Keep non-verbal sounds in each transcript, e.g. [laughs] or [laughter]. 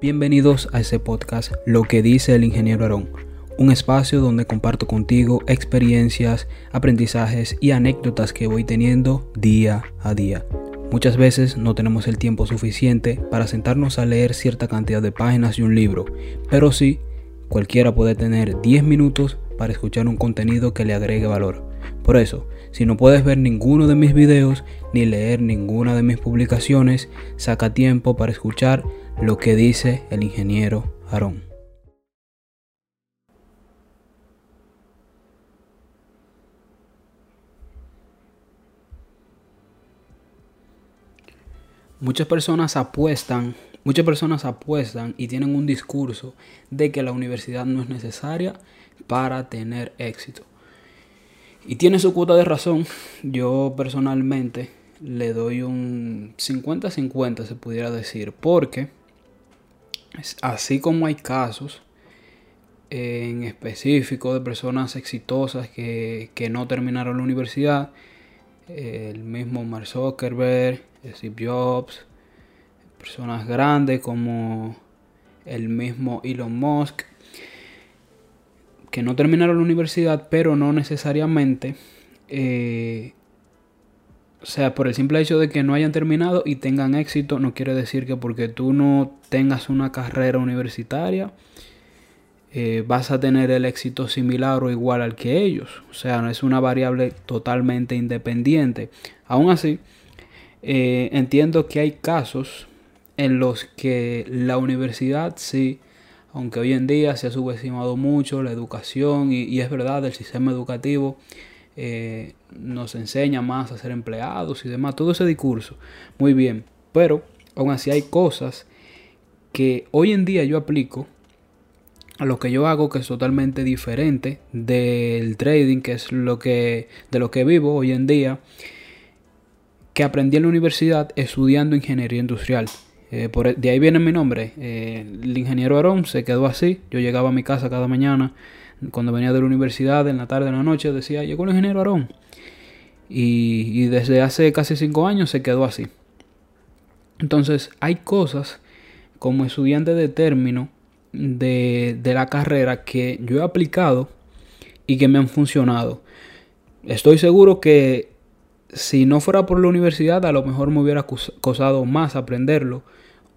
Bienvenidos a ese podcast Lo que dice el ingeniero Aarón, un espacio donde comparto contigo experiencias, aprendizajes y anécdotas que voy teniendo día a día. Muchas veces no tenemos el tiempo suficiente para sentarnos a leer cierta cantidad de páginas de un libro, pero sí, cualquiera puede tener 10 minutos para escuchar un contenido que le agregue valor. Por eso, si no puedes ver ninguno de mis videos ni leer ninguna de mis publicaciones, saca tiempo para escuchar lo que dice el ingeniero Aarón. Muchas personas apuestan, muchas personas apuestan y tienen un discurso de que la universidad no es necesaria para tener éxito. Y tiene su cuota de razón. Yo personalmente le doy un 50-50, se pudiera decir, porque Así como hay casos en específico de personas exitosas que, no terminaron la universidad, el mismo Mark Zuckerberg, Steve Jobs, personas grandes como el mismo Elon Musk, que no terminaron la universidad, pero no necesariamente eh, o sea, por el simple hecho de que no hayan terminado y tengan éxito, no quiere decir que porque tú no tengas una carrera universitaria, eh, vas a tener el éxito similar o igual al que ellos. O sea, no es una variable totalmente independiente. Aún así, eh, entiendo que hay casos en los que la universidad sí, aunque hoy en día se ha subestimado mucho la educación y, y es verdad, el sistema educativo eh, nos enseña más a ser empleados y demás, todo ese discurso, muy bien, pero aún así hay cosas que hoy en día yo aplico a lo que yo hago que es totalmente diferente del trading, que es lo que de lo que vivo hoy en día, que aprendí en la universidad estudiando ingeniería industrial. Eh, por, e, de ahí viene mi nombre. Eh, el ingeniero Aarón se quedó así. Yo llegaba a mi casa cada mañana cuando venía de la universidad, en la tarde, en la noche, decía, llegó el ingeniero Aarón. Y, desde hace casi cinco años se quedó así. Entonces, hay cosas como estudiante de término de, de la carrera que yo he aplicado y que me han funcionado. Estoy seguro que si no fuera por la universidad, a lo mejor me hubiera costado más aprenderlo.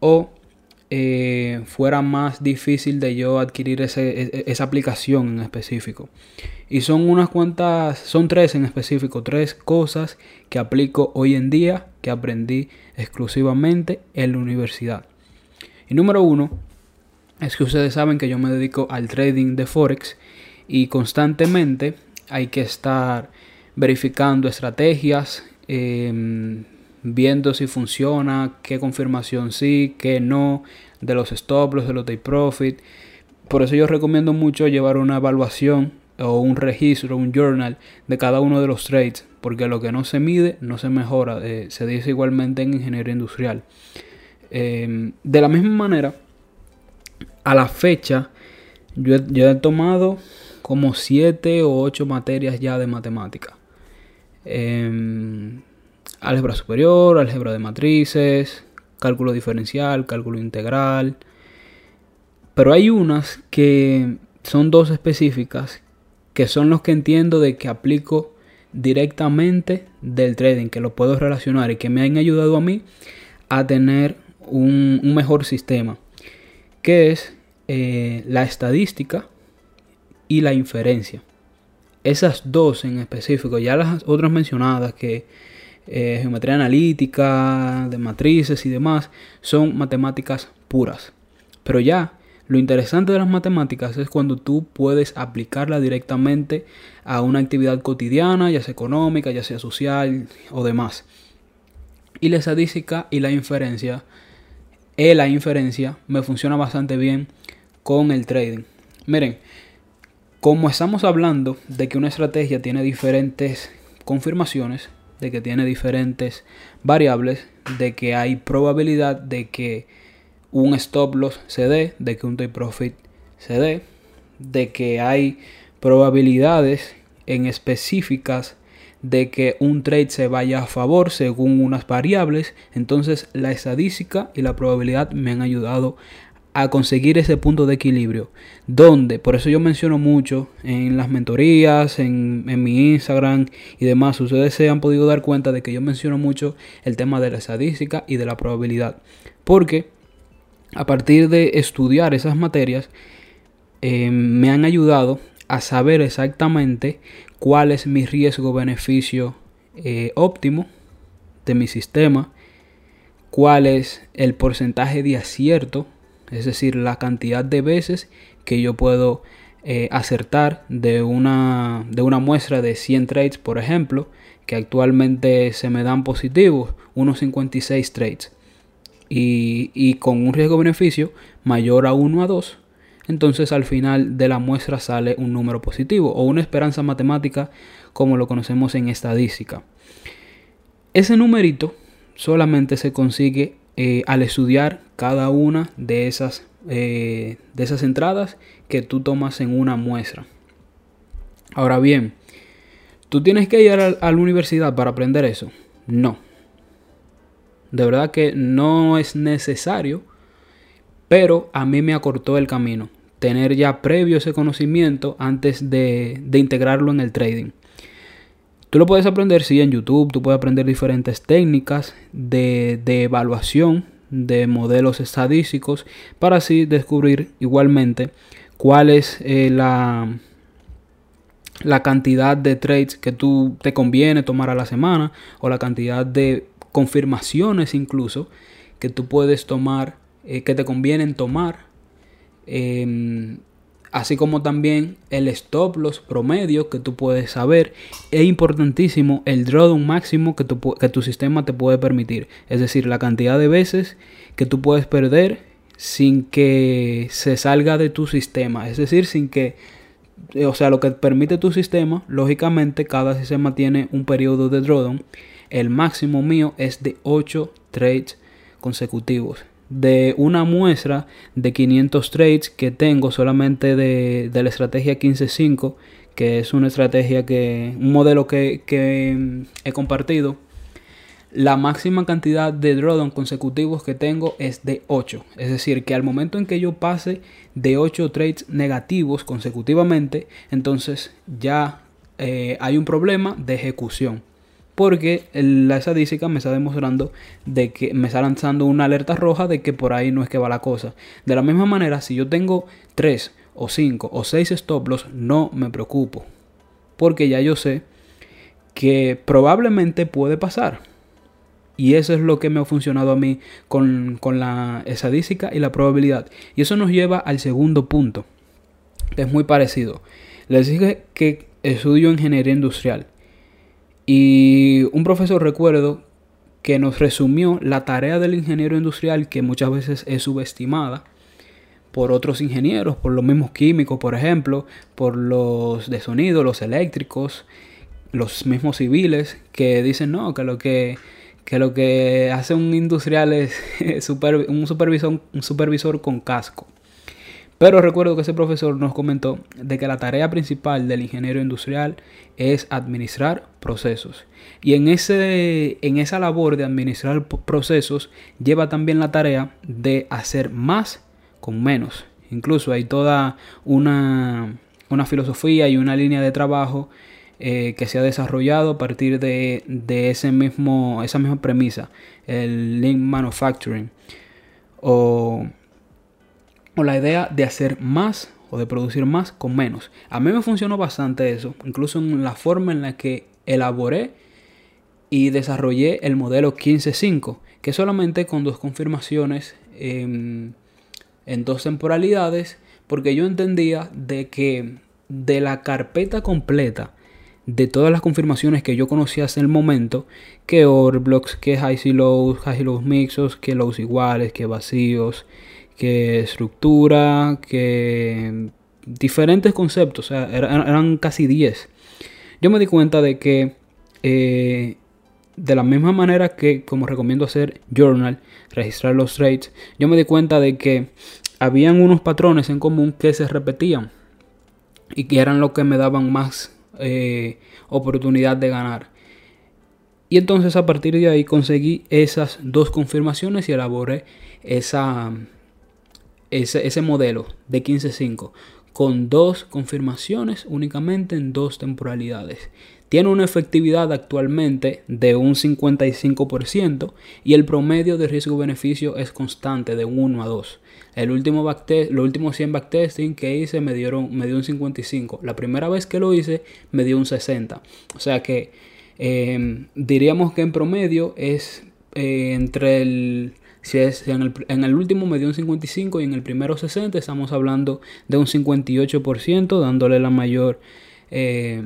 O eh, fuera más difícil de yo adquirir e, e, esa aplicación en específico. Y son unas cuantas, son tres en específico, tres cosas que aplico hoy en día que aprendí exclusivamente en la universidad. Y número uno, es que ustedes saben que yo me dedico al trading de Forex y constantemente hay que estar verificando estrategias, em, viendo si funciona, qué confirmación sí, qué no, de los stop loss, de los take profit. Por eso yo recomiendo mucho llevar una evaluación o un registro, un journal de cada uno de los trades, porque lo que no se mide no se mejora. Eh, se dice igualmente en ingeniería industrial. Em, de la misma manera, a la fecha, yo he, tomado como 7 o 8 materias ya de matemática. Em, álgebra superior, álgebra de matrices, cálculo diferencial, cálculo integral. Pero hay unas que son dos específicas que son los que entiendo de que aplico directamente del trading, que lo puedo relacionar y que me han ayudado a mí a tener un, mejor sistema, que es eh, la estadística y la inferencia. Esas dos en específico, ya las otras mencionadas que eh, geometría analítica, de matrices y demás, son matemáticas puras. Pero ya, lo interesante de las matemáticas es cuando tú puedes aplicarla directamente a una actividad cotidiana, ya sea económica, ya sea social o demás. Y la estadística y la inferencia, eh, la inferencia me funciona bastante bien con el trading. Miren, como estamos hablando de que una estrategia tiene diferentes confirmaciones, de que tiene diferentes variables, de que hay probabilidad de que un stop loss se dé, de que un take profit se dé, de que hay probabilidades en específicas de que un trade se vaya a favor según unas variables. Entonces la estadística y la probabilidad me han ayudado a conseguir ese punto de equilibrio. Donde, por eso yo menciono mucho en las mentorías, en, mi Instagram y demás. Ustedes se han podido dar cuenta de que yo menciono mucho el tema de la estadística y de la probabilidad. Porque a partir de estudiar esas materias, eh, me han ayudado a saber exactamente cuál es mi riesgo-beneficio eh, óptimo de mi sistema, cuál es el porcentaje de acierto es decir, la cantidad de veces que yo puedo eh, acertar de una, de una muestra de 100 trades, por ejemplo, que actualmente se me dan positivos, unos 56 trades, y, y con un riesgo-beneficio mayor a 1 a 2, entonces al final de la muestra sale un número positivo o una esperanza matemática como lo conocemos en estadística. Ese numerito solamente se consigue eh, al estudiar cada una de esas, eh, de esas entradas que tú tomas en una muestra. Ahora bien, ¿tú tienes que ir a, la universidad para aprender eso? No. De verdad que no es necesario, pero a mí me acortó el camino. Tener ya previo ese conocimiento antes de, de integrarlo en el trading. Tú lo puedes aprender, sí, en YouTube, tú puedes aprender diferentes técnicas de, evaluación de modelos estadísticos para así descubrir igualmente cuál es eh, la, la cantidad de trades que tú te conviene tomar a la semana o la cantidad de confirmaciones incluso que tú puedes tomar, eh, que te convienen tomar em, así como también el stop loss promedio que tú puedes saber. Es importantísimo el drawdown máximo que tu, que tu sistema te puede permitir. Es decir, la cantidad de veces que tú puedes perder sin que se salga de tu sistema. Es decir, sin que... O sea, lo que permite tu sistema, lógicamente cada sistema tiene un periodo de drawdown. El máximo mío es de 8 trades consecutivos de una muestra de 500 trades que tengo solamente de, la estrategia 15.5, que es una estrategia que, un modelo que, mm, he compartido. La máxima cantidad de drawdown consecutivos que tengo es de 8. Es decir, que al momento en que yo pase de 8 trades negativos consecutivamente, entonces ya eh, hay un problema de ejecución porque la estadística me está demostrando de que me está lanzando una alerta roja de que por ahí no es que va la cosa. De la misma manera, si yo tengo 3 o 5 o 6 stop loss, no me preocupo, porque ya yo sé que probablemente puede pasar. Y eso es lo que me ha funcionado a mí con, la estadística y la probabilidad. Y eso nos lleva al segundo punto, que es muy parecido. Les dije que estudio ingeniería industrial. Y un profesor recuerdo que nos resumió la tarea del ingeniero industrial que muchas veces es subestimada por otros ingenieros, por los mismos químicos, por ejemplo, por los de sonido, los eléctricos, los mismos civiles, que dicen no, que lo que, que, lo que hace un industrial es [laughs] un, supervisor, un supervisor con casco. Pero recuerdo que ese profesor nos comentó de que la tarea principal del ingeniero industrial es administrar procesos. Y en, ese, en esa labor de administrar procesos lleva también la tarea de hacer más con menos. Incluso hay toda una, filosofía y una línea de trabajo eh, que se ha desarrollado a partir de, ese mismo, esa misma premisa, el Lean Manufacturing. O o la idea de hacer más o de producir más con menos. A mí me funcionó bastante eso, incluso en la forma en la que elaboré y desarrollé el modelo 15.5, que solamente con dos confirmaciones en, en dos temporalidades, porque yo entendía de que de la carpeta completa de todas las confirmaciones que yo conocía hasta el momento, que overblocks, que high y lows, high y lows mixos, que lows iguales, que vacíos, que estructura, que diferentes conceptos, o sea, eran, casi 10. Yo me di cuenta de que eh, de la misma manera que como recomiendo hacer journal, registrar los trades, yo me di cuenta de que habían unos patrones en común que se repetían y que eran los que me daban más eh, oportunidad de ganar. Y entonces a partir de ahí conseguí esas dos confirmaciones y elaboré esa, ese, ese modelo de 15.5 con dos confirmaciones únicamente en dos temporalidades. Tiene una efectividad actualmente de un 55% y el promedio de riesgo-beneficio es constante de 1 a 2. El último los últimos 100 backtesting que hice me, dieron, me dio un 55. La primera vez que lo hice me dio un 60. O sea que em, diríamos que en promedio es eh, entre el si, es, en, el, último me dio un 55 y en el primero 60, estamos hablando de un 58%, dándole la mayor, eh,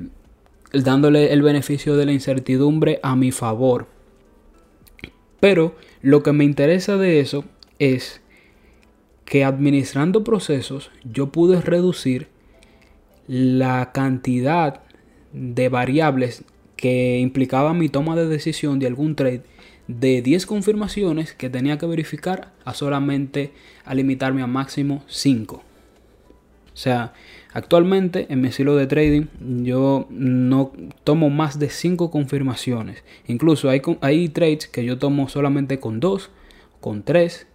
dándole el beneficio de la incertidumbre a mi favor. Pero lo que me interesa de eso es que administrando procesos yo pude reducir la cantidad de variables que implicaba mi toma de decisión de algún trade de 10 confirmaciones que tenía que verificar a solamente a limitarme a máximo 5. O sea, actualmente en mi estilo de trading yo no tomo más de 5 confirmaciones. Incluso hay, hay trades que yo tomo solamente con 2, con 3,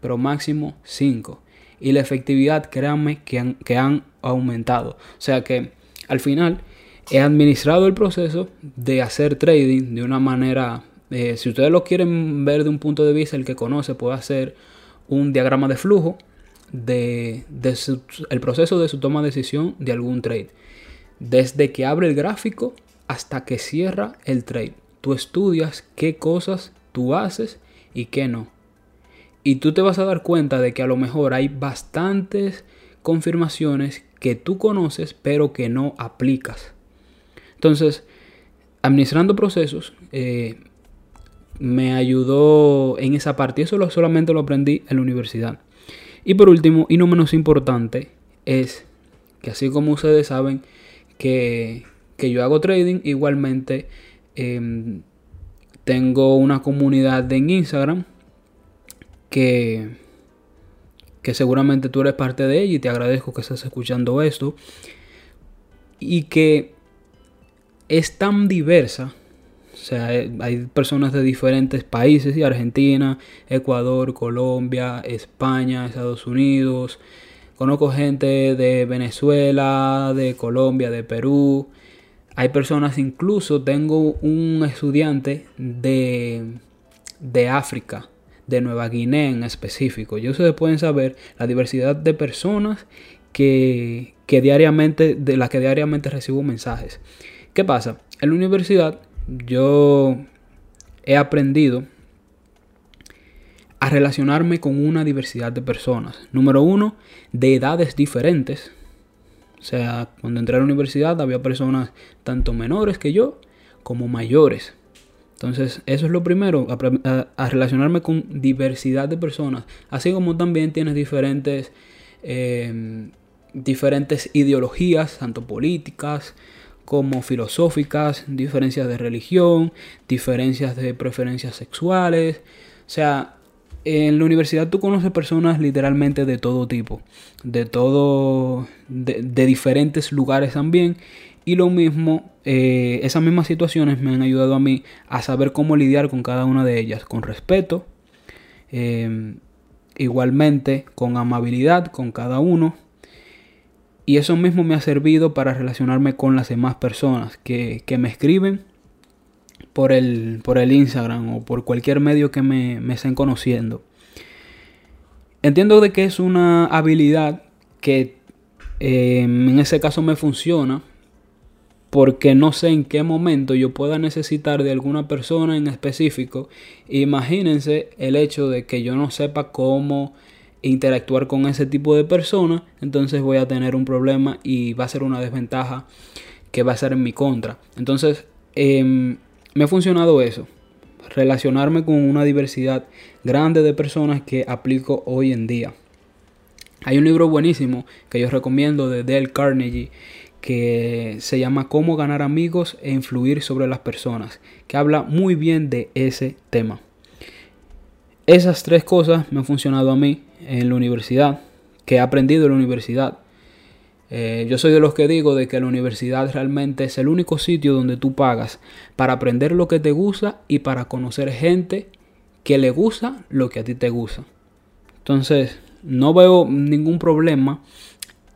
pero máximo 5. Y la efectividad, créanme, que han, que han aumentado. O sea que al final he administrado el proceso de hacer trading de una manera eh, si ustedes lo quieren ver de un punto de vista, el que conoce puede hacer un diagrama de flujo de, el proceso de su toma de decisión de algún trade. Desde que abre el gráfico hasta que cierra el trade. Tú estudias qué cosas tú haces y qué no. Y tú te vas a dar cuenta de que a lo mejor hay bastantes confirmaciones que tú conoces pero que no aplicas. Entonces, administrando procesos, eh, me ayudó en esa parte. Eso lo, solamente lo aprendí en la universidad. Y por último, y no menos importante, es que así como ustedes saben que, yo hago trading, igualmente em, tengo una comunidad en Instagram que, que seguramente tú eres parte de ella y te agradezco que estés escuchando esto. Y que es tan diversa sea, eh, hay personas de diferentes países, y Argentina, Ecuador, Colombia, España, Estados Unidos. Conozco gente de Venezuela, de Colombia, de Perú. Hay personas, incluso tengo un estudiante de, de África, de Nueva Guinea en específico. Y ustedes pueden saber la diversidad de personas que, que diariamente, de las que diariamente recibo mensajes. ¿Qué pasa? En la universidad yo he aprendido a relacionarme con una diversidad de personas. Número uno, de edades diferentes. O sea, cuando entré a la universidad había personas tanto menores que yo como mayores. Entonces, eso es lo primero, a, relacionarme con diversidad de personas. Así como también tienes diferentes, eh, diferentes ideologías, tanto políticas, como filosóficas, diferencias de religión, diferencias de preferencias sexuales. O sea, en la universidad tú conoces personas literalmente de todo tipo, de todo, de, diferentes lugares también. Y lo mismo, eh, esas mismas situaciones me han ayudado a mí a saber cómo lidiar con cada una de ellas, con respeto, eh, igualmente con amabilidad con cada uno y eso mismo me ha servido para relacionarme con las demás personas que, me escriben por el, por el Instagram o por cualquier medio que me, me estén conociendo. Entiendo de que es una habilidad que em, en ese caso me funciona porque no sé en qué momento yo pueda necesitar de alguna persona en específico. Imagínense el hecho de que yo no sepa cómo interactuar con ese tipo de personas, entonces voy a tener un problema y va a ser una desventaja que va a ser en mi contra. Entonces, em, me ha funcionado eso, relacionarme con una diversidad grande de personas que aplico hoy en día. Hay un libro buenísimo que yo recomiendo de Dale Carnegie que se llama Cómo ganar amigos e influir sobre las personas, que habla muy bien de ese tema. Esas tres cosas me han funcionado a mí en la universidad, que he aprendido en la universidad. Eh, yo soy de los que digo de que la universidad realmente es el único sitio donde tú pagas para aprender lo que te gusta y para conocer gente que le gusta lo que a ti te gusta. Entonces, no veo ningún problema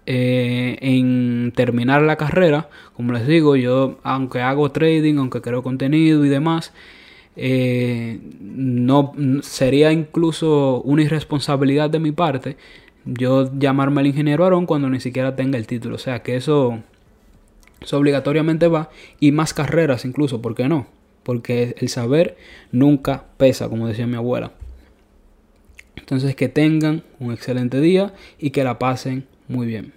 eh, en terminar la carrera. Como les digo, yo aunque hago trading, aunque creo contenido y demás, eh, no sería incluso una irresponsabilidad de mi parte yo llamarme al ingeniero Aarón cuando ni siquiera tenga el título. O sea que eso, eso obligatoriamente va. Y más carreras incluso, ¿por qué no? Porque el saber nunca pesa, como decía mi abuela. Entonces que tengan un excelente día y que la pasen muy bien.